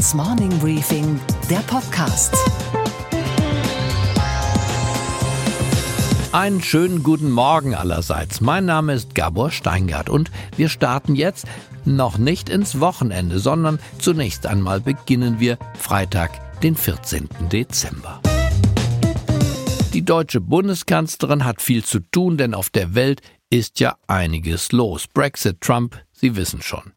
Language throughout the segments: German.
Handelsblatts Morning Briefing, der Podcast. Einen schönen guten Morgen allerseits. Mein Name ist Gabor Steingart und wir starten jetzt noch nicht ins Wochenende, sondern zunächst einmal beginnen wir Freitag, den 14. Dezember. Die deutsche Bundeskanzlerin hat viel zu tun, denn auf der Welt ist ja einiges los. Brexit, Trump, Sie wissen schon.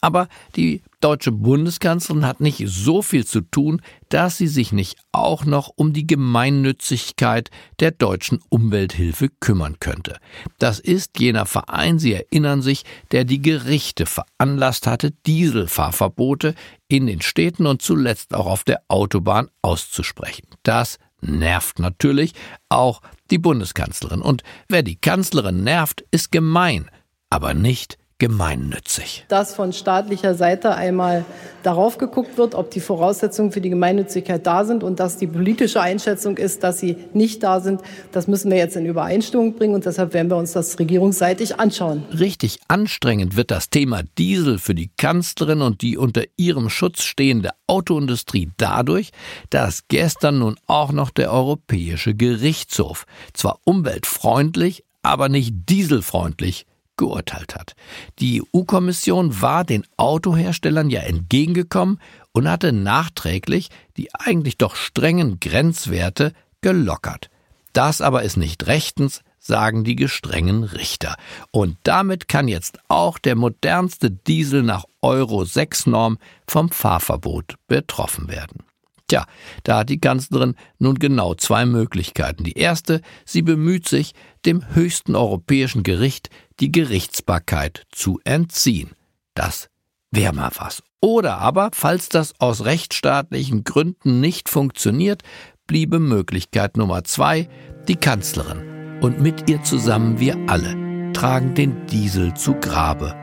Aber die deutsche Bundeskanzlerin hat nicht so viel zu tun, dass sie sich nicht auch noch um die Gemeinnützigkeit der deutschen Umwelthilfe kümmern könnte. Das ist jener Verein, Sie erinnern sich, der die Gerichte veranlasst hatte, Dieselfahrverbote in den Städten und zuletzt auch auf der Autobahn auszusprechen. Das nervt natürlich auch die Bundeskanzlerin. Und wer die Kanzlerin nervt, ist gemein, aber nicht gemeinnützig. Dass von staatlicher Seite einmal darauf geguckt wird, ob die Voraussetzungen für die Gemeinnützigkeit da sind und dass die politische Einschätzung ist, dass sie nicht da sind, das müssen wir jetzt in Übereinstimmung bringen und deshalb werden wir uns das regierungsseitig anschauen. Richtig anstrengend wird das Thema Diesel für die Kanzlerin und die unter ihrem Schutz stehende Autoindustrie dadurch, dass gestern nun auch noch der Europäische Gerichtshof zwar umweltfreundlich, aber nicht dieselfreundlich geurteilt hat. Die EU-Kommission war den Autoherstellern ja entgegengekommen und hatte nachträglich die eigentlich doch strengen Grenzwerte gelockert. Das aber ist nicht rechtens, sagen die gestrengen Richter. Und damit kann jetzt auch der modernste Diesel nach Euro 6 Norm vom Fahrverbot betroffen werden. Tja, da hat die Kanzlerin nun genau zwei Möglichkeiten. Die erste, sie bemüht sich, dem höchsten europäischen Gericht die Gerichtsbarkeit zu entziehen. Das wäre mal was. Oder aber, falls das aus rechtsstaatlichen Gründen nicht funktioniert, bliebe Möglichkeit Nummer zwei, die Kanzlerin. Und mit ihr zusammen wir alle tragen den Diesel zu Grabe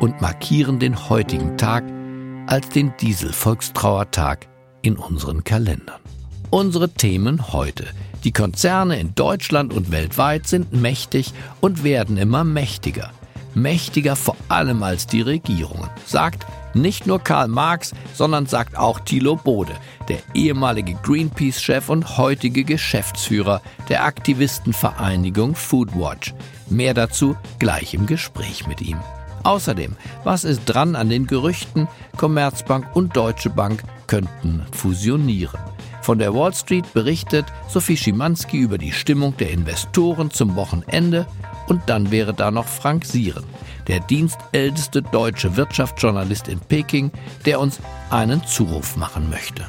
und markieren den heutigen Tag als den Diesel-Volkstrauertag in unseren Kalendern. Unsere Themen heute. Die Konzerne in Deutschland und weltweit sind mächtig und werden immer mächtiger. Mächtiger vor allem als die Regierungen, sagt nicht nur Karl Marx, sondern sagt auch Thilo Bode, der ehemalige Greenpeace-Chef und heutige Geschäftsführer der Aktivistenvereinigung Foodwatch. Mehr dazu gleich im Gespräch mit ihm. Außerdem, was ist dran an den Gerüchten, Commerzbank und Deutsche Bank könnten fusionieren? Von der Wall Street berichtet Sophie Schimanski über die Stimmung der Investoren zum Wochenende und dann wäre da noch Frank Sieren, der dienstälteste deutsche Wirtschaftsjournalist in Peking, der uns einen Zuruf machen möchte.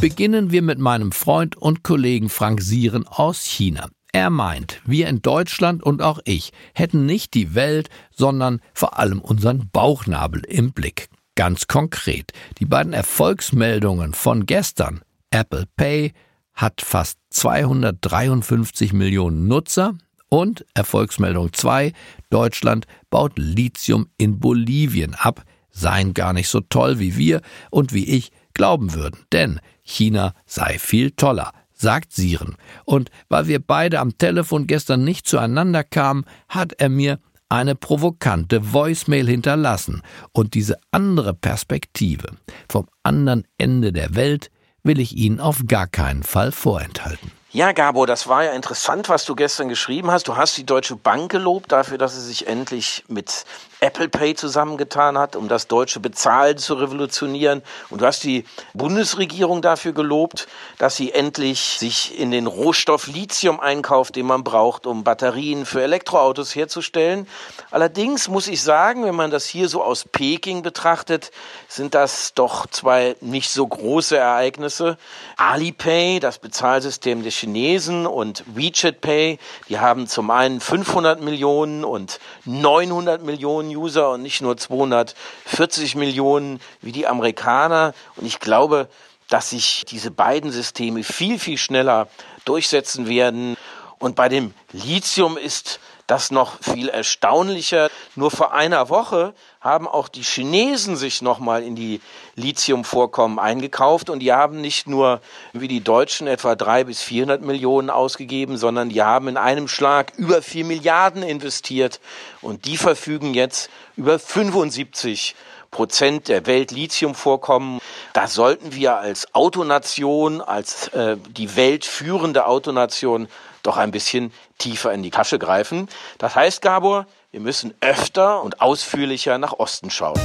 Beginnen wir mit meinem Freund und Kollegen Frank Sieren aus China. Er meint, wir in Deutschland und auch ich hätten nicht die Welt, sondern vor allem unseren Bauchnabel im Blick. Ganz konkret, die beiden Erfolgsmeldungen von gestern, Apple Pay hat fast 253 Millionen Nutzer und Erfolgsmeldung 2, Deutschland baut Lithium in Bolivien ab, seien gar nicht so toll wie wir und wie ich glauben würden, denn China sei viel toller sagt Siren. Und weil wir beide am Telefon gestern nicht zueinander kamen, hat er mir eine provokante Voicemail hinterlassen. Und diese andere Perspektive vom anderen Ende der Welt will ich Ihnen auf gar keinen Fall vorenthalten. Ja, Gabo, das war ja interessant, was du gestern geschrieben hast. Du hast die Deutsche Bank gelobt dafür, dass sie sich endlich mit Apple Pay zusammengetan hat, um das deutsche Bezahlen zu revolutionieren. Und du hast die Bundesregierung dafür gelobt, dass sie endlich sich in den Rohstoff Lithium einkauft, den man braucht, um Batterien für Elektroautos herzustellen. Allerdings muss ich sagen, wenn man das hier so aus Peking betrachtet, sind das doch zwei nicht so große Ereignisse. Alipay, das Bezahlsystem der Chinesen und WeChat Pay, die haben zum einen 500 Millionen und 900 Millionen User und nicht nur 240 Millionen wie die Amerikaner. Und ich glaube, dass sich diese beiden Systeme viel, viel schneller durchsetzen werden. Und bei dem Lithium ist Das noch viel erstaunlicher. Nur vor einer Woche haben auch die Chinesen sich nochmal in die Lithiumvorkommen eingekauft und die haben nicht nur wie die Deutschen etwa drei bis 400 Millionen ausgegeben, sondern die haben in einem Schlag über vier Milliarden investiert und die verfügen jetzt über 75 Prozent der Welt-Lithium-Vorkommen. Da sollten wir als Autonation, als äh, die weltführende Autonation doch ein bisschen tiefer in die Tasche greifen. Das heißt, Gabor, wir müssen öfter und ausführlicher nach Osten schauen.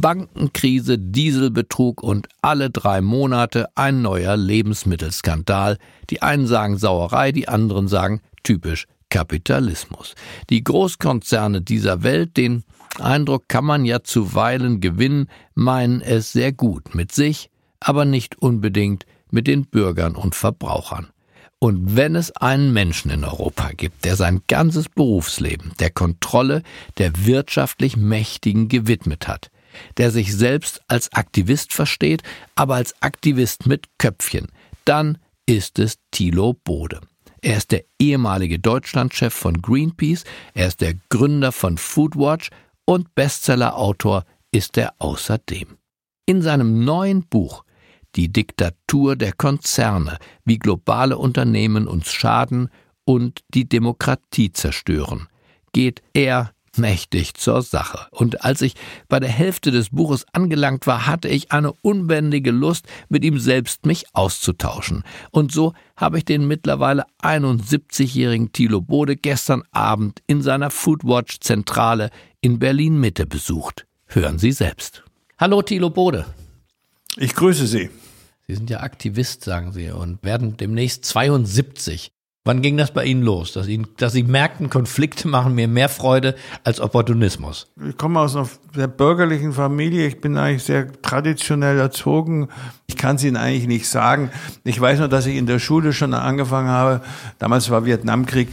Bankenkrise, Dieselbetrug und alle drei Monate ein neuer Lebensmittelskandal. Die einen sagen Sauerei, die anderen sagen typisch Kapitalismus. Die Großkonzerne dieser Welt, den Eindruck kann man ja zuweilen gewinnen, meinen es sehr gut mit sich, aber nicht unbedingt mit den Bürgern und Verbrauchern. Und wenn es einen Menschen in Europa gibt, der sein ganzes Berufsleben der Kontrolle der wirtschaftlich Mächtigen gewidmet hat, der sich selbst als Aktivist versteht, aber als Aktivist mit Köpfchen, dann ist es Thilo Bode. Er ist der ehemalige Deutschlandchef von Greenpeace, er ist der Gründer von Foodwatch und Bestsellerautor ist er außerdem. In seinem neuen Buch Die Diktatur der Konzerne, wie globale Unternehmen uns schaden und die Demokratie zerstören, geht er mächtig zur Sache. Und als ich bei der Hälfte des Buches angelangt war, hatte ich eine unbändige Lust, mit ihm selbst mich auszutauschen. Und so habe ich den mittlerweile 71-jährigen Thilo Bode gestern Abend in seiner Foodwatch-Zentrale in Berlin Mitte besucht. Hören Sie selbst. Hallo Thilo Bode. Ich grüße Sie. Sie sind ja Aktivist, sagen Sie, und werden demnächst 72. Wann ging das bei Ihnen los, dass, Ihnen, dass Sie merkten, Konflikte machen mir mehr Freude als Opportunismus? Ich komme aus einer sehr bürgerlichen Familie. Ich bin eigentlich sehr traditionell erzogen. Ich kann es Ihnen eigentlich nicht sagen. Ich weiß nur, dass ich in der Schule schon angefangen habe. Damals war Vietnamkrieg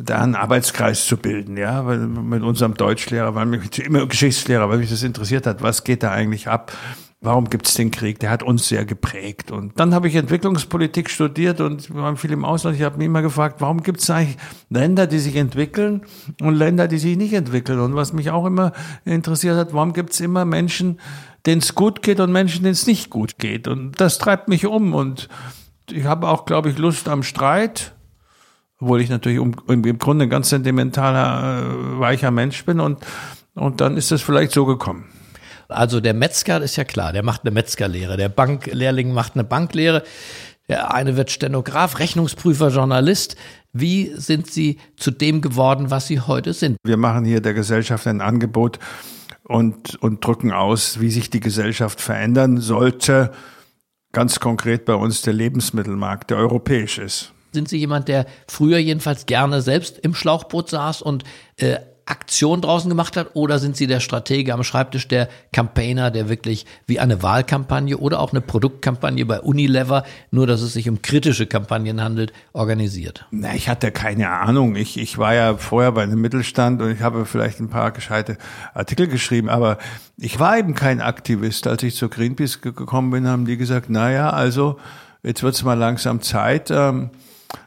da einen Arbeitskreis zu bilden, ja, weil mit unserem Deutschlehrer, weil mich immer Geschichtslehrer, weil mich das interessiert hat, was geht da eigentlich ab? Warum gibt es den Krieg? Der hat uns sehr geprägt. Und dann habe ich Entwicklungspolitik studiert und wir waren viel im Ausland. Ich habe mich immer gefragt, warum gibt es eigentlich Länder, die sich entwickeln und Länder, die sich nicht entwickeln? Und was mich auch immer interessiert hat, warum gibt es immer Menschen, denen es gut geht und Menschen, denen es nicht gut geht? Und das treibt mich um. Und ich habe auch, glaube ich, Lust am Streit obwohl ich natürlich um, im Grunde ein ganz sentimentaler, äh, weicher Mensch bin und, und dann ist es vielleicht so gekommen. Also der Metzger ist ja klar, der macht eine Metzgerlehre, der Banklehrling macht eine Banklehre, der eine wird Stenograf, Rechnungsprüfer, Journalist. Wie sind Sie zu dem geworden, was Sie heute sind? Wir machen hier der Gesellschaft ein Angebot und, und drücken aus, wie sich die Gesellschaft verändern sollte. Ganz konkret bei uns der Lebensmittelmarkt, der europäisch ist. Sind Sie jemand, der früher jedenfalls gerne selbst im Schlauchboot saß und äh, Aktion draußen gemacht hat? Oder sind Sie der Stratege am Schreibtisch, der Campaigner, der wirklich wie eine Wahlkampagne oder auch eine Produktkampagne bei Unilever, nur dass es sich um kritische Kampagnen handelt, organisiert? Na, ich hatte keine Ahnung. Ich, ich war ja vorher bei einem Mittelstand und ich habe vielleicht ein paar gescheite Artikel geschrieben, aber ich war eben kein Aktivist. Als ich zur Greenpeace gekommen bin, haben die gesagt, na ja, also jetzt wird's mal langsam Zeit. Ähm,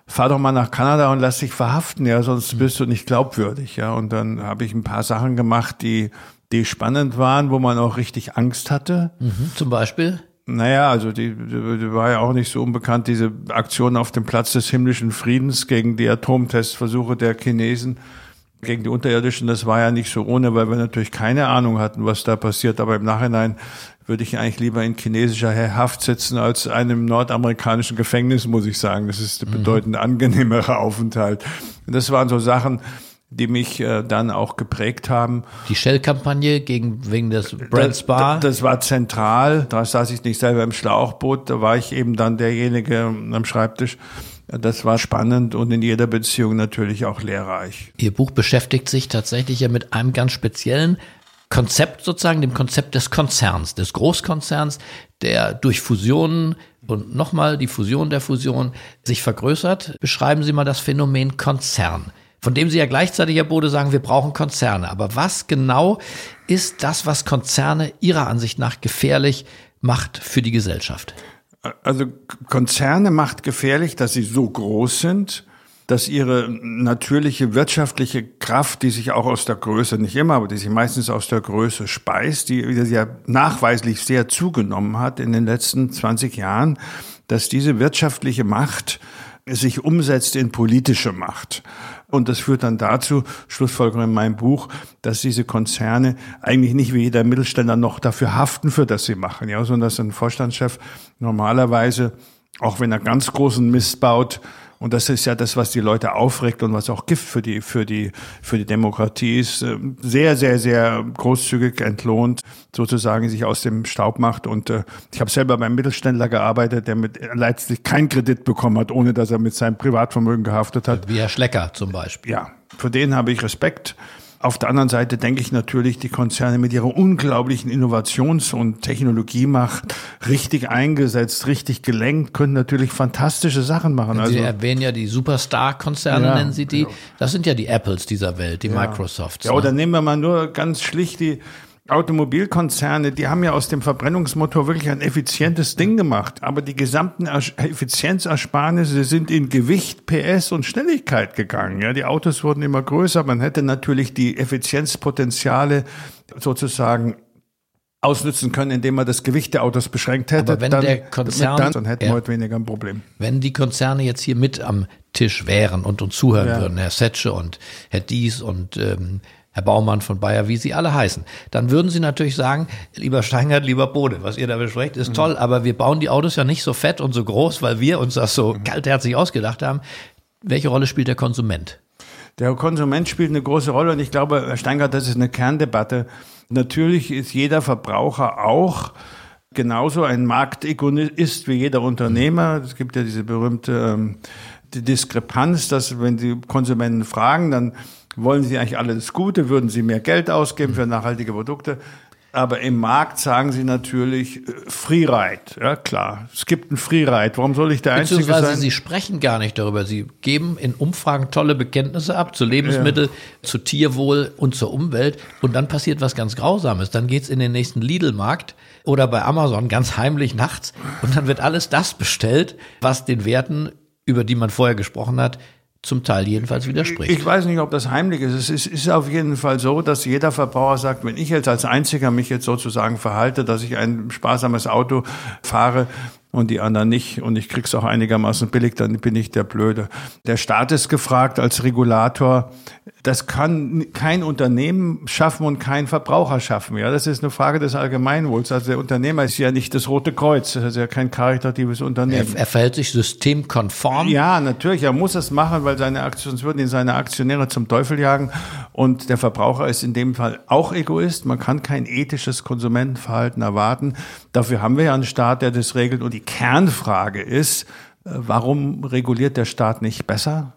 fahr doch mal nach Kanada und lass dich verhaften, ja, sonst bist du nicht glaubwürdig, ja. Und dann habe ich ein paar Sachen gemacht, die, die spannend waren, wo man auch richtig Angst hatte. Mhm, zum Beispiel? Naja, also die, die, die war ja auch nicht so unbekannt, diese Aktion auf dem Platz des himmlischen Friedens gegen die Atomtestversuche der Chinesen gegen die Unterirdischen, das war ja nicht so ohne, weil wir natürlich keine Ahnung hatten, was da passiert. Aber im Nachhinein würde ich eigentlich lieber in chinesischer Haft sitzen als einem nordamerikanischen Gefängnis, muss ich sagen. Das ist der mhm. bedeutend angenehmere Aufenthalt. Das waren so Sachen, die mich äh, dann auch geprägt haben. Die Shell-Kampagne gegen wegen des Brand Spa. Das, das, war zentral. Da saß ich nicht selber im Schlauchboot. Da war ich eben dann derjenige am Schreibtisch. Das war spannend und in jeder Beziehung natürlich auch lehrreich. Ihr Buch beschäftigt sich tatsächlich ja mit einem ganz speziellen Konzept sozusagen, dem Konzept des Konzerns, des Großkonzerns, der durch Fusionen und nochmal die Fusion der Fusion sich vergrößert. Beschreiben Sie mal das Phänomen Konzern, von dem Sie ja gleichzeitig, Herr Bode, sagen, wir brauchen Konzerne. Aber was genau ist das, was Konzerne Ihrer Ansicht nach gefährlich macht für die Gesellschaft? Also Konzerne macht gefährlich, dass sie so groß sind, dass ihre natürliche wirtschaftliche Kraft, die sich auch aus der Größe, nicht immer, aber die sich meistens aus der Größe speist, die ja nachweislich sehr zugenommen hat in den letzten 20 Jahren, dass diese wirtschaftliche Macht sich umsetzt in politische Macht. Und das führt dann dazu, Schlussfolgerung in meinem Buch, dass diese Konzerne eigentlich nicht wie jeder Mittelständler noch dafür haften, für das sie machen, ja, sondern dass ein Vorstandschef normalerweise, auch wenn er ganz großen Mist baut, und das ist ja das, was die Leute aufregt und was auch Gift für die, für die, für die Demokratie ist. Äh, sehr, sehr, sehr großzügig entlohnt, sozusagen sich aus dem Staub macht. Und äh, ich habe selber beim Mittelständler gearbeitet, der mit letztlich keinen Kredit bekommen hat, ohne dass er mit seinem Privatvermögen gehaftet hat. Wie Herr Schlecker zum Beispiel. Ja, für den habe ich Respekt. Auf der anderen Seite denke ich natürlich, die Konzerne mit ihrer unglaublichen Innovations- und Technologiemacht richtig eingesetzt, richtig gelenkt, können natürlich fantastische Sachen machen. Sie also, erwähnen ja die Superstar-Konzerne, Ja, nennen Sie die. genau. Das sind ja die Apples dieser Welt, die Microsofts. ja, ne? oder nehmen wir mal nur ganz schlicht die Automobilkonzerne, die haben ja aus dem Verbrennungsmotor wirklich ein effizientes Ding gemacht. Aber die gesamten Effizienzersparnisse sind in Gewicht, PS und Schnelligkeit gegangen. Ja, die Autos wurden immer größer. Man hätte natürlich die Effizienzpotenziale sozusagen ausnutzen können, indem man das Gewicht der Autos beschränkt hätte. Aber wenn der Konzern- dann, dann hätten wir Ja. heute weniger ein Problem. Wenn die Konzerne jetzt hier mit am Tisch wären und uns zuhören Ja. würden, Herr Setsche und Herr Dies und ähm, Herr Baumann von Bayer, wie sie alle heißen, dann würden sie natürlich sagen, lieber Steingart, lieber Bode, was ihr da besprecht, ist toll, aber wir bauen die Autos ja nicht so fett und so groß, weil wir uns das so kaltherzig ausgedacht haben. Welche Rolle spielt der Konsument? Der Konsument spielt eine große Rolle und ich glaube, Herr Steingart, das ist eine Kerndebatte. Natürlich ist jeder Verbraucher auch genauso ein Marktegoist wie jeder Unternehmer. Es gibt ja diese berühmte ähm, die Diskrepanz, dass wenn die Konsumenten fragen, dann wollen sie eigentlich alles Gute, würden sie mehr Geld ausgeben für nachhaltige Produkte. Aber im Markt sagen sie natürlich äh, Freeride. Ja, klar. Es gibt einen Freeride. Warum soll ich der Einzige Beziehungsweise sein? sie sprechen gar nicht darüber. Sie geben in Umfragen tolle Bekenntnisse ab zu Lebensmittel, zu Tierwohl und zur Umwelt. Und dann passiert was ganz Grausames. Dann geht's in den nächsten Lidl-Markt oder bei Amazon ganz heimlich nachts. Und dann wird alles das bestellt, was den Werten, über die man vorher gesprochen hat, zum Teil jedenfalls widerspricht. Ich weiß nicht, ob das heimlich ist. Es ist, ist auf jeden Fall so, dass jeder Verbraucher sagt, wenn ich jetzt als Einziger mich jetzt sozusagen verhalte, dass ich ein sparsames Auto fahre und die anderen nicht und ich krieg's auch einigermaßen billig, dann bin ich der Blöde. Der Staat ist gefragt als Regulator. Das kann kein Unternehmen schaffen und kein Verbraucher schaffen. Ja, das ist eine Frage des Allgemeinwohls. Also der Unternehmer ist ja nicht das Rote Kreuz. Das ist ja kein karitatives Unternehmen. er, er verhält sich systemkonform. Ja, natürlich. Er muss es machen, weil seine Aktion, sonst würden ihn seine Aktionäre zum Teufel jagen. Und der Verbraucher ist in dem Fall auch Egoist. Man kann kein ethisches Konsumentenverhalten erwarten. Dafür haben wir ja einen Staat, der das regelt. Und die Kernfrage ist, äh, warum reguliert der Staat nicht besser?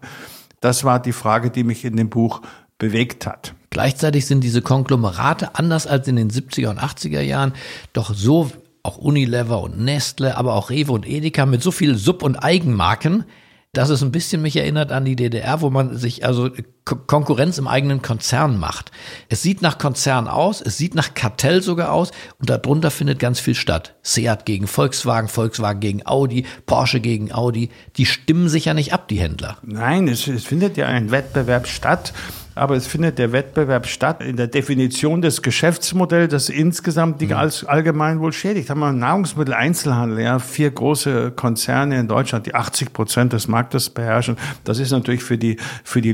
Das war die Frage, die mich in dem Buch bewegt hat. Gleichzeitig sind diese Konglomerate anders als in den 70er und 80er Jahren doch so, auch Unilever und Nestle, aber auch Rewe und Edeka mit so viel Sub- und Eigenmarken, dass es ein bisschen mich erinnert an die DDR, wo man sich also Ko- Konkurrenz im eigenen Konzern macht. Es sieht nach Konzern aus, es sieht nach Kartell sogar aus und darunter findet ganz viel statt. Seat gegen Volkswagen, Volkswagen gegen Audi, Porsche gegen Audi, die stimmen sich ja nicht ab, die Händler. Nein, es, es findet ja ein Wettbewerb statt, aber es findet der Wettbewerb statt in der Definition des Geschäftsmodells, das insgesamt die als Allgemeinwohl schädigt. Haben wir Nahrungsmitteleinzelhandel, ja, vier große Konzerne in Deutschland, die 80 Prozent des Marktes beherrschen. Das ist natürlich für die, für die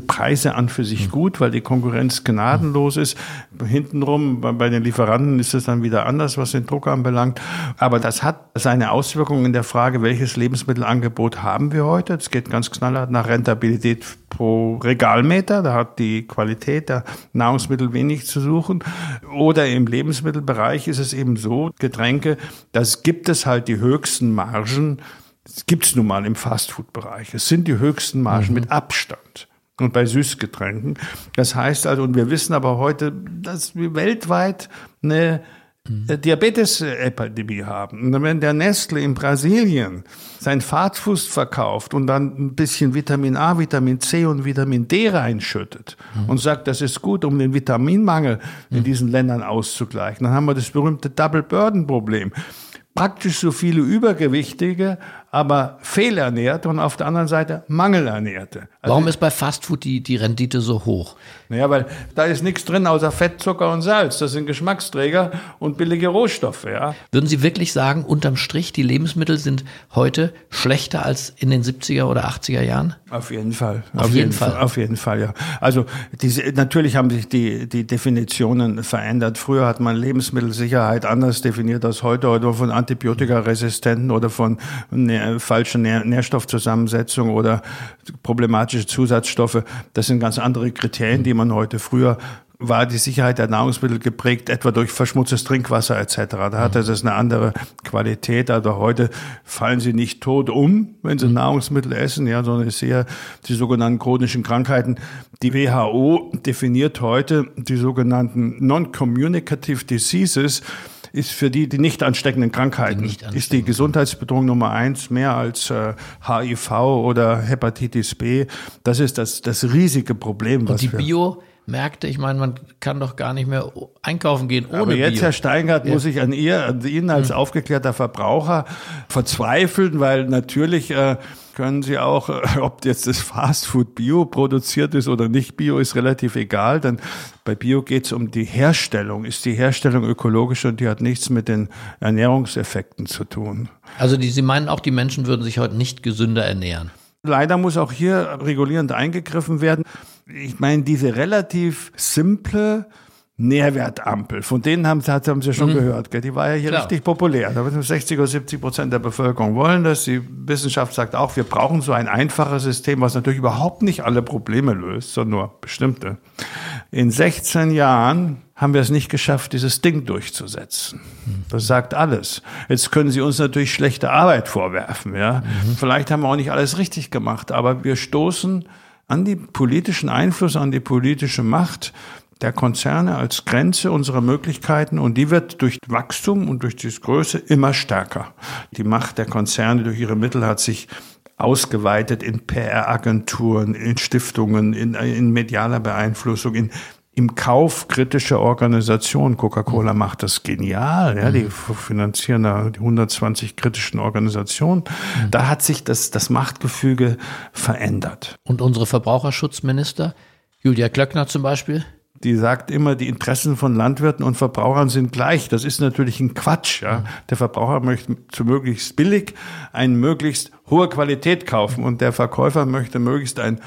Lebensmittelpreise an für sich gut, weil die Konkurrenz gnadenlos ist. Hintenrum, bei, den Lieferanten ist es dann wieder anders, was den Druck anbelangt. Aber das hat seine Auswirkungen in der Frage, welches Lebensmittelangebot haben wir heute. Es geht ganz knallhart nach Rentabilität pro Regalmeter. Da hat die Qualität der Nahrungsmittel wenig zu suchen. Oder im Lebensmittelbereich ist es eben so, Getränke, das gibt es halt die höchsten Margen. Das gibt es nun mal im Fastfood-Bereich. Es sind die höchsten Margen mit Abstand. Und bei Süßgetränken. Das heißt also, und wir wissen aber heute, dass wir weltweit eine äh, Diabetes-Epidemie haben. Und wenn der Nestle in Brasilien sein Fastfood verkauft und dann ein bisschen Vitamin A, Vitamin C und Vitamin D reinschüttet und sagt, das ist gut, um den Vitaminmangel in diesen Ländern auszugleichen, dann haben wir das berühmte Double Burden Problem. Praktisch so viele Übergewichtige aber fehlernährte und auf der anderen Seite mangelernährte. Also Warum ist bei Fastfood die, die Rendite so hoch? Naja, weil da ist nichts drin außer Fett, Zucker und Salz. Das sind Geschmacksträger und billige Rohstoffe. Ja. Würden Sie wirklich sagen, unterm Strich, die Lebensmittel sind heute schlechter als in den 70er oder 80er Jahren? Auf jeden Fall. Auf, auf jeden, Fall. Fall. Auf jeden Fall, ja. Also diese, natürlich haben sich die, die Definitionen verändert. Früher hat man Lebensmittelsicherheit anders definiert als heute. Heute von Antibiotikaresistenten oder von ne, falschen Nähr Nährstoffzusammensetzung oder problematische Zusatzstoffe. Das sind ganz andere Kriterien, die man heute früher war die Sicherheit der Nahrungsmittel geprägt, etwa durch verschmutztes Trinkwasser etc. Da hatte das eine andere Qualität. Also heute fallen sie nicht tot um, wenn sie Nahrungsmittel essen, ja, sondern es eher die sogenannten chronischen Krankheiten. Die WHO definiert heute die sogenannten Non-Communicative Diseases ist für die die nicht ansteckenden Krankheiten, die nicht ansteckenden. ist die Gesundheitsbedrohung Nummer eins mehr als äh, HIV oder Hepatitis B. Das ist das, das riesige Problem. Und die wir Bio Märkte, ich meine, man kann doch gar nicht mehr einkaufen gehen ohne Aber jetzt, Bio. Herr Steingart, ja. muss ich an ihr, an Ihnen als hm. aufgeklärter Verbraucher verzweifeln, weil natürlich äh, können Sie auch, äh, ob jetzt das Fastfood Bio produziert ist oder nicht Bio, ist relativ egal, denn bei Bio geht es um die Herstellung. Ist die Herstellung ökologisch und die hat nichts mit den Ernährungseffekten zu tun. Also die, Sie meinen auch, die Menschen würden sich heute nicht gesünder ernähren? Leider muss auch hier regulierend eingegriffen werden. Ich meine, diese relativ simple Nährwertampel. Von denen haben, haben Sie schon mhm. gehört. Gell? Die war ja hier Klar. richtig populär. Da 60 oder 70 Prozent der Bevölkerung wollen das. Die Wissenschaft sagt auch, wir brauchen so ein einfaches System, was natürlich überhaupt nicht alle Probleme löst, sondern nur bestimmte. In 16 Jahren haben wir es nicht geschafft, dieses Ding durchzusetzen. Das sagt alles. Jetzt können Sie uns natürlich schlechte Arbeit vorwerfen. Ja? Mhm. Vielleicht haben wir auch nicht alles richtig gemacht, aber wir stoßen an die politischen Einfluss, an die politische Macht der Konzerne als Grenze unserer Möglichkeiten und die wird durch Wachstum und durch die Größe immer stärker. Die Macht der Konzerne durch ihre Mittel hat sich ausgeweitet in PR-Agenturen, in Stiftungen, in, in medialer Beeinflussung, in im Kauf kritischer Organisationen. Coca-Cola macht das genial. Ja, die finanzieren da die 120 kritischen Organisationen. Da hat sich das, das Machtgefüge verändert. Und unsere Verbraucherschutzminister, Julia Klöckner zum Beispiel? die sagt immer, die Interessen von Landwirten und Verbrauchern sind gleich. Das ist natürlich ein Quatsch. Ja. Der Verbraucher möchte zu möglichst billig eine möglichst hohe Qualität kaufen und der Verkäufer möchte möglichst einen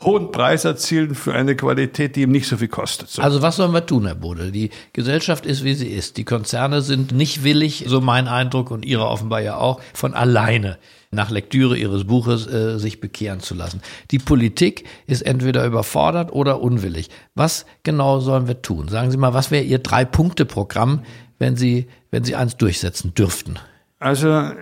hohen Preis erzielen für eine Qualität, die ihm nicht so viel kostet. So. Also was sollen wir tun, Herr Bode? Die Gesellschaft ist, wie sie ist. Die Konzerne sind nicht willig, so mein Eindruck und Ihre offenbar ja auch, von alleine nach Lektüre Ihres Buches äh, sich bekehren zu lassen. Die Politik ist entweder überfordert oder unwillig. Was genau sollen wir tun? Sagen Sie mal, was wäre Ihr Drei-Punkte-Programm, wenn Sie, wenn Sie eins durchsetzen dürften? Also, äh,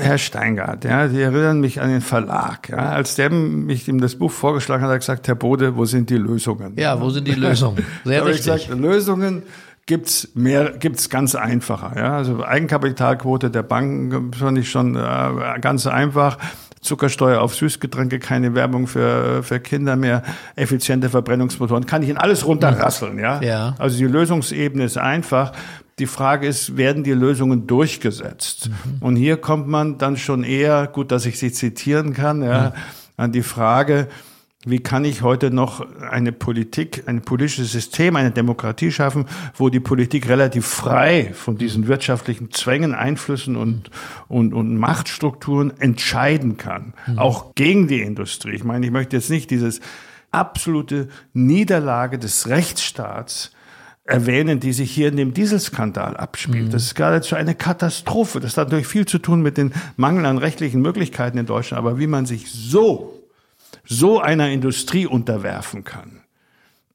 Herr Steingart, ja, Sie erinnern mich an den Verlag. Ja. Als der mich ihm das Buch vorgeschlagen hat, hat er gesagt, Herr Bode, wo sind die Lösungen? Ja, wo sind die Lösungen? Sehr richtig. Ich gesagt, Lösungen gibt's mehr, gibt's ganz einfacher. Ja. Also Eigenkapitalquote der Banken fand ich schon äh, ganz einfach. Zuckersteuer auf Süßgetränke, keine Werbung für, für Kinder mehr, effiziente Verbrennungsmotoren, kann ich in alles runterrasseln, ja? ja. Also die Lösungsebene ist einfach. Die Frage ist, werden die Lösungen durchgesetzt? Mhm. Und hier kommt man dann schon eher, gut, dass ich sie zitieren kann, ja, mhm. an die Frage, wie kann ich heute noch eine Politik, ein politisches System, eine Demokratie schaffen, wo die Politik relativ frei von diesen wirtschaftlichen Zwängen, Einflüssen und, und, und Machtstrukturen entscheiden kann, mhm. auch gegen die Industrie. Ich meine, ich möchte jetzt nicht dieses absolute Niederlage des Rechtsstaats erwähnen, die sich hier in dem Dieselskandal abspielt. Mhm. Das ist geradezu eine Katastrophe. Das hat natürlich viel zu tun mit den Mangel an rechtlichen Möglichkeiten in Deutschland. Aber wie man sich so, so einer Industrie unterwerfen kann,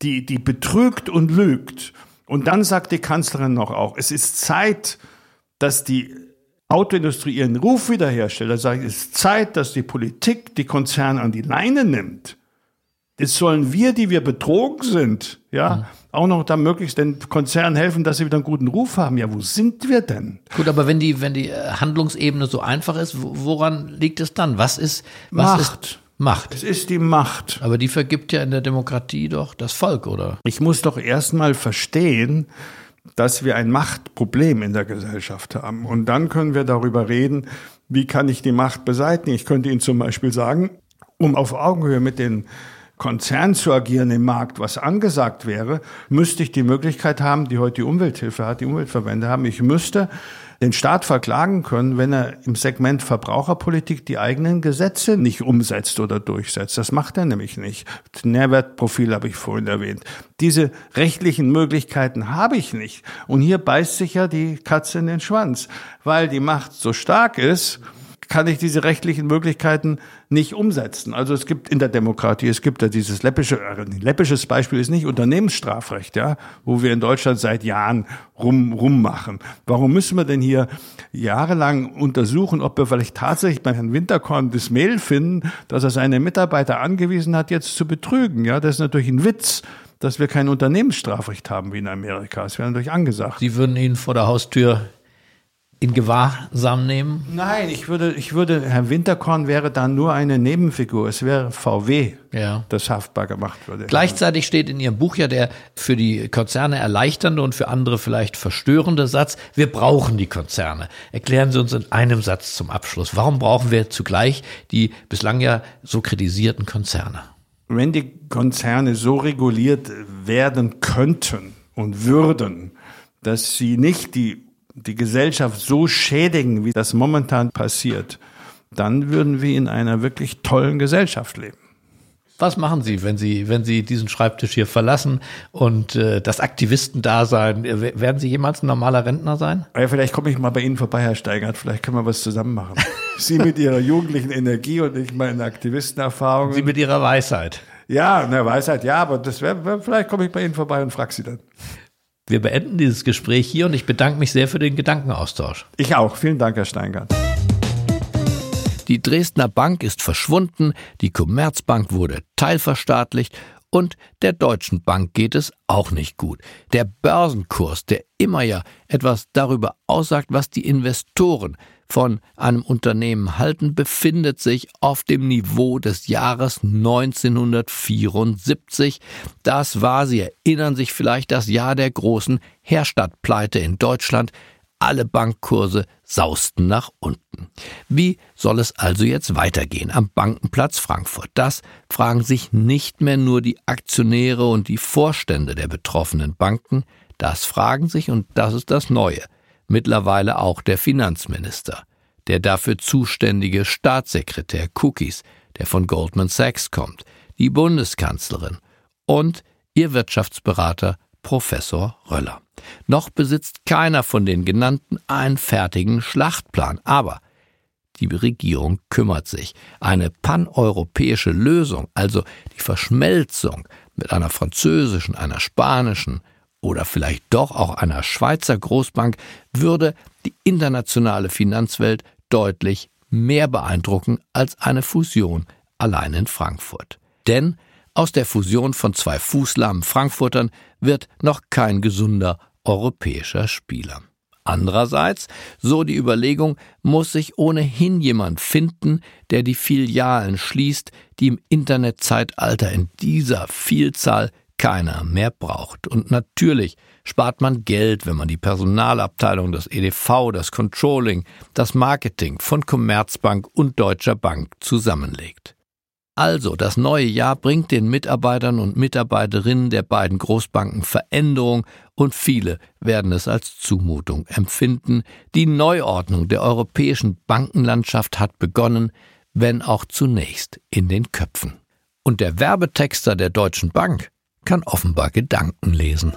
die, die betrügt und lügt. Und dann sagt die Kanzlerin noch auch, es ist Zeit, dass die Autoindustrie ihren Ruf wiederherstellt. Da sage ich, es ist Zeit, dass die Politik die Konzerne an die Leine nimmt. Jetzt sollen wir, die wir betrogen sind, ja, mhm auch noch da möglichst den Konzernen helfen, dass sie wieder einen guten Ruf haben. Ja, wo sind wir denn? Gut, aber wenn die, wenn die äh, Handlungsebene so einfach ist, woran liegt es dann? Was ist, was Macht. ist Macht? Es ist die Macht. Aber die vergibt ja in der Demokratie doch das Volk, oder? Ich muss doch erstmal verstehen, dass wir ein Machtproblem in der Gesellschaft haben. Und dann können wir darüber reden, wie kann ich die Macht beseitigen? Ich könnte Ihnen zum Beispiel sagen, um auf Augenhöhe mit den Konzern zu agieren im Markt, was angesagt wäre, müsste ich die Möglichkeit haben, die heute die Umwelthilfe hat, die Umweltverbände haben, ich müsste den Staat verklagen können, wenn er im Segment Verbraucherpolitik die eigenen Gesetze nicht umsetzt oder durchsetzt. Das macht er nämlich nicht. Nährwertprofil habe ich vorhin erwähnt. Diese rechtlichen Möglichkeiten habe ich nicht. Und hier beißt sich ja die Katze in den Schwanz, weil die Macht so stark ist, kann ich diese rechtlichen Möglichkeiten nicht umsetzen. Also es gibt in der Demokratie, es gibt ja dieses läppische, äh, läppisches Beispiel ist nicht Unternehmensstrafrecht, ja, wo wir in Deutschland seit Jahren rum, rummachen. Warum müssen wir denn hier jahrelang untersuchen, ob wir vielleicht tatsächlich bei Herrn Winterkorn das Mail finden, dass er seine Mitarbeiter angewiesen hat, jetzt zu betrügen? Ja, das ist natürlich ein Witz dass wir kein Unternehmensstrafrecht haben wie in Amerika. Das wäre natürlich angesagt. Sie würden ihn vor der Haustür in Gewahrsam nehmen? Nein, ich würde, ich würde, Herr Winterkorn wäre da nur eine Nebenfigur. Es wäre VW, ja. das haftbar gemacht würde. Gleichzeitig steht in Ihrem Buch ja der für die Konzerne erleichternde und für andere vielleicht verstörende Satz, wir brauchen die Konzerne. Erklären Sie uns in einem Satz zum Abschluss, warum brauchen wir zugleich die bislang ja so kritisierten Konzerne? Wenn die Konzerne so reguliert werden könnten und würden, dass sie nicht die die Gesellschaft so schädigen, wie das momentan passiert, dann würden wir in einer wirklich tollen Gesellschaft leben. Was machen Sie, wenn Sie, wenn Sie diesen Schreibtisch hier verlassen und äh, das Aktivistendasein, äh, werden Sie jemals ein normaler Rentner sein? Ja, vielleicht komme ich mal bei Ihnen vorbei, Herr Steigert, vielleicht können wir was zusammen machen. Sie mit Ihrer jugendlichen Energie und ich meine Aktivistenerfahrung. Sie mit Ihrer Weisheit. Ja, eine Weisheit, ja, aber das wäre, vielleicht komme ich bei Ihnen vorbei und frage Sie dann. Wir beenden dieses Gespräch hier und ich bedanke mich sehr für den Gedankenaustausch. Ich auch. Vielen Dank, Herr Steingart. Die Dresdner Bank ist verschwunden, die Commerzbank wurde teilverstaatlicht und der Deutschen Bank geht es auch nicht gut. Der Börsenkurs, der immer ja etwas darüber aussagt, was die Investoren von einem Unternehmen halten, befindet sich auf dem Niveau des Jahres 1974. Das war, Sie erinnern sich vielleicht, das Jahr der großen Herstadtpleite in Deutschland. Alle Bankkurse sausten nach unten. Wie soll es also jetzt weitergehen am Bankenplatz Frankfurt? Das fragen sich nicht mehr nur die Aktionäre und die Vorstände der betroffenen Banken, das fragen sich, und das ist das Neue, mittlerweile auch der Finanzminister, der dafür zuständige Staatssekretär Cookies, der von Goldman Sachs kommt, die Bundeskanzlerin und ihr Wirtschaftsberater Professor Röller. Noch besitzt keiner von den genannten einen fertigen Schlachtplan, aber die Regierung kümmert sich. Eine paneuropäische Lösung, also die Verschmelzung mit einer französischen, einer spanischen, oder vielleicht doch auch einer Schweizer Großbank würde die internationale Finanzwelt deutlich mehr beeindrucken als eine Fusion allein in Frankfurt. Denn aus der Fusion von zwei fußlahmen Frankfurtern wird noch kein gesunder europäischer Spieler. Andererseits, so die Überlegung, muss sich ohnehin jemand finden, der die Filialen schließt, die im Internetzeitalter in dieser Vielzahl keiner mehr braucht. Und natürlich spart man Geld, wenn man die Personalabteilung, das EDV, das Controlling, das Marketing von Commerzbank und Deutscher Bank zusammenlegt. Also, das neue Jahr bringt den Mitarbeitern und Mitarbeiterinnen der beiden Großbanken Veränderung und viele werden es als Zumutung empfinden. Die Neuordnung der europäischen Bankenlandschaft hat begonnen, wenn auch zunächst in den Köpfen. Und der Werbetexter der Deutschen Bank kann offenbar Gedanken lesen.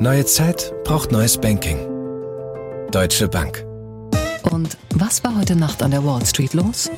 Neue Zeit braucht neues Banking. Deutsche Bank. Und was war heute Nacht an der Wall Street los?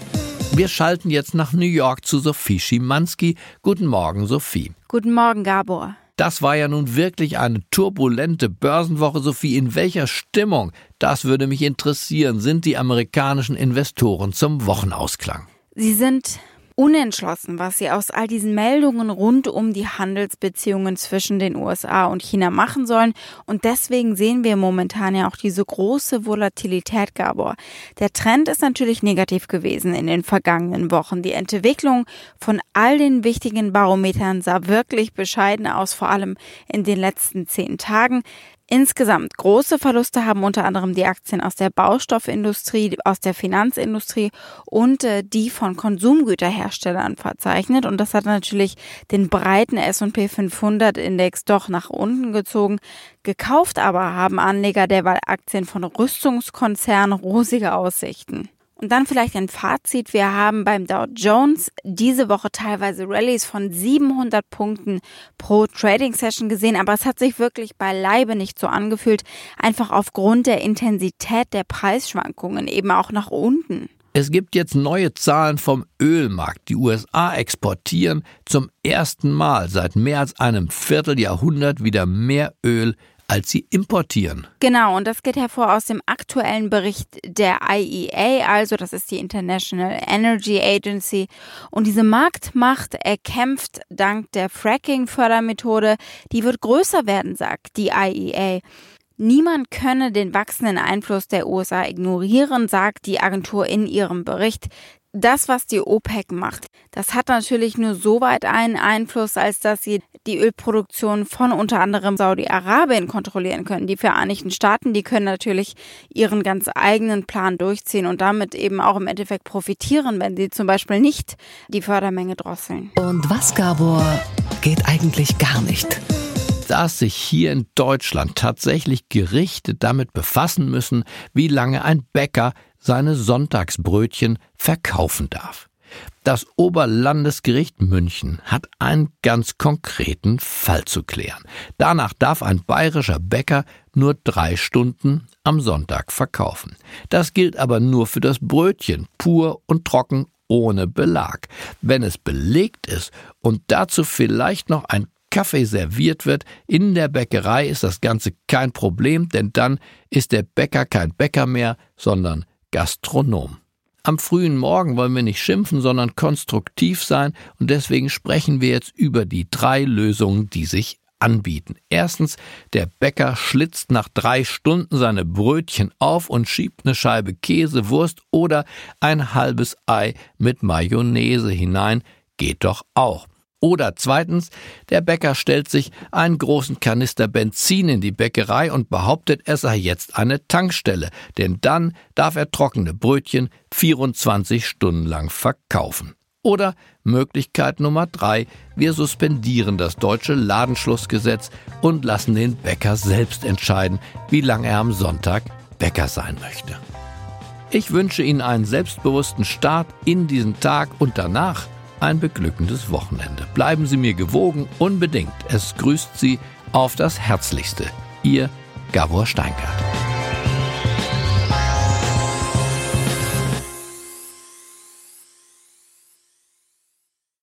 Wir schalten jetzt nach New York zu Sophie Schimanski. Guten Morgen, Sophie. Guten Morgen, Gabor. Das war ja nun wirklich eine turbulente Börsenwoche, Sophie. In welcher Stimmung? Das würde mich interessieren. Sind die amerikanischen Investoren zum Wochenausklang? Sie sind unentschlossen, was sie aus all diesen Meldungen rund um die Handelsbeziehungen zwischen den USA und China machen sollen. Und deswegen sehen wir momentan ja auch diese große Volatilität, Gabor. Der Trend ist natürlich negativ gewesen in den vergangenen Wochen. Die Entwicklung von all den wichtigen Barometern sah wirklich bescheiden aus, vor allem in den letzten zehn Tagen. Insgesamt große Verluste haben unter anderem die Aktien aus der Baustoffindustrie, aus der Finanzindustrie und äh, die von Konsumgüterherstellern verzeichnet. Und das hat natürlich den breiten S&P 500 Index doch nach unten gezogen. Gekauft aber haben Anleger derweil Aktien von Rüstungskonzernen rosige Aussichten. Und dann vielleicht ein Fazit. Wir haben beim Dow Jones diese Woche teilweise Rallyes von 700 Punkten pro Trading Session gesehen, aber es hat sich wirklich beileibe nicht so angefühlt, einfach aufgrund der Intensität der Preisschwankungen eben auch nach unten. Es gibt jetzt neue Zahlen vom Ölmarkt. Die USA exportieren zum ersten Mal seit mehr als einem Vierteljahrhundert wieder mehr Öl als sie importieren. Genau, und das geht hervor aus dem aktuellen Bericht der IEA, also das ist die International Energy Agency. Und diese Marktmacht erkämpft dank der Fracking-Fördermethode, die wird größer werden, sagt die IEA. Niemand könne den wachsenden Einfluss der USA ignorieren, sagt die Agentur in ihrem Bericht das, was die OPEC macht, das hat natürlich nur so weit einen Einfluss, als dass sie die Ölproduktion von unter anderem Saudi-Arabien kontrollieren können. Die Vereinigten Staaten, die können natürlich ihren ganz eigenen Plan durchziehen und damit eben auch im Endeffekt profitieren, wenn sie zum Beispiel nicht die Fördermenge drosseln. Und was, Gabor, geht eigentlich gar nicht? dass sich hier in Deutschland tatsächlich Gerichte damit befassen müssen, wie lange ein Bäcker seine Sonntagsbrötchen verkaufen darf. Das Oberlandesgericht München hat einen ganz konkreten Fall zu klären. Danach darf ein bayerischer Bäcker nur drei Stunden am Sonntag verkaufen. Das gilt aber nur für das Brötchen, pur und trocken ohne Belag. Wenn es belegt ist und dazu vielleicht noch ein Kaffee serviert wird in der Bäckerei, ist das Ganze kein Problem, denn dann ist der Bäcker kein Bäcker mehr, sondern Gastronom. Am frühen Morgen wollen wir nicht schimpfen, sondern konstruktiv sein und deswegen sprechen wir jetzt über die drei Lösungen, die sich anbieten. Erstens, der Bäcker schlitzt nach drei Stunden seine Brötchen auf und schiebt eine Scheibe Käse, Wurst oder ein halbes Ei mit Mayonnaise hinein. Geht doch auch. Oder zweitens, der Bäcker stellt sich einen großen Kanister Benzin in die Bäckerei und behauptet, es sei jetzt eine Tankstelle, denn dann darf er trockene Brötchen 24 Stunden lang verkaufen. Oder Möglichkeit Nummer drei, wir suspendieren das deutsche Ladenschlussgesetz und lassen den Bäcker selbst entscheiden, wie lange er am Sonntag Bäcker sein möchte. Ich wünsche Ihnen einen selbstbewussten Start in diesen Tag und danach ein beglückendes Wochenende. Bleiben Sie mir gewogen, unbedingt. Es grüßt Sie auf das Herzlichste. Ihr Gabor Steingart.